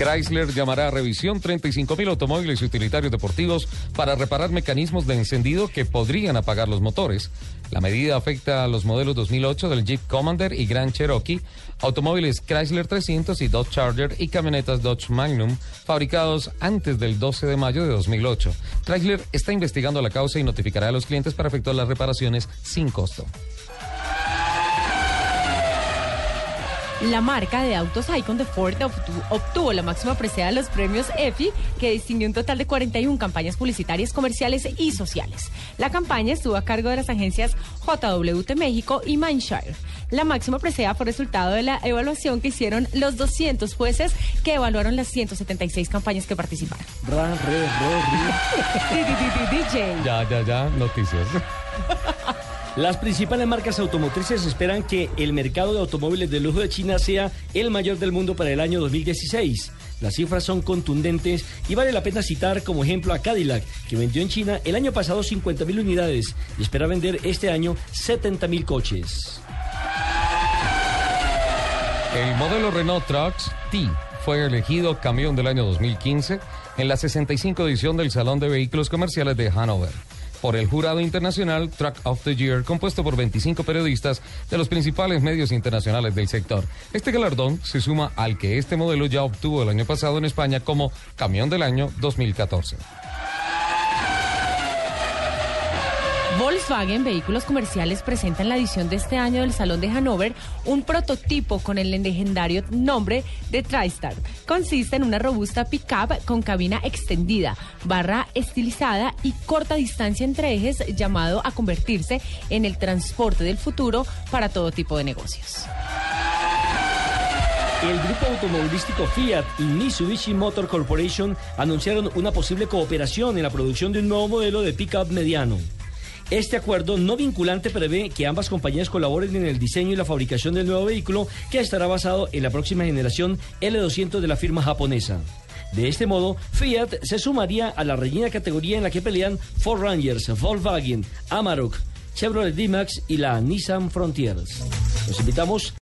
Chrysler llamará a revisión 35.000 automóviles y utilitarios deportivos para reparar mecanismos de encendido que podrían apagar los motores. La medida afecta a los modelos 2008 del Jeep Commander y Grand Cherokee, automóviles Chrysler 300 y Dodge Charger y camionetas Dodge Magnum fabricados antes del 12 de mayo de 2008. Chrysler está investigando la causa y notificará a los clientes para efectuar las reparaciones sin costo. La marca de autos Icon de Ford obtuvo, la máxima presea de los premios EFI, que distinguió un total de 41 campañas publicitarias, comerciales y sociales. La campaña estuvo a cargo de las agencias JWT México y Mindshire. La máxima presea fue resultado de la evaluación que hicieron los 200 jueces que evaluaron las 176 campañas que participaron. Ya, ya, ya, noticias. Las principales marcas automotrices esperan que el mercado de automóviles de lujo de China sea el mayor del mundo para el año 2016. Las cifras son contundentes y vale la pena citar como ejemplo a Cadillac, que vendió en China el año pasado 50.000 unidades y espera vender este año 70.000 coches. El modelo Renault Trucks T fue elegido camión del año 2015 en la 65 edición del Salón de Vehículos Comerciales de Hanover por el jurado internacional Truck of the Year, compuesto por 25 periodistas de los principales medios internacionales del sector. Este galardón se suma al que este modelo ya obtuvo el año pasado en España como Camión del Año 2014. Volkswagen Vehículos Comerciales presenta en la edición de este año del Salón de Hannover un prototipo con el legendario nombre de TriStar. Consiste en una robusta pickup con cabina extendida, barra estilizada y corta distancia entre ejes llamado a convertirse en el transporte del futuro para todo tipo de negocios. El grupo automovilístico Fiat y Mitsubishi Motor Corporation anunciaron una posible cooperación en la producción de un nuevo modelo de pickup mediano. Este acuerdo no vinculante prevé que ambas compañías colaboren en el diseño y la fabricación del nuevo vehículo que estará basado en la próxima generación L200 de la firma japonesa. De este modo, Fiat se sumaría a la reñida categoría en la que pelean Ford Rangers, Volkswagen, Amarok, Chevrolet D-Max y la Nissan Frontiers. Los invitamos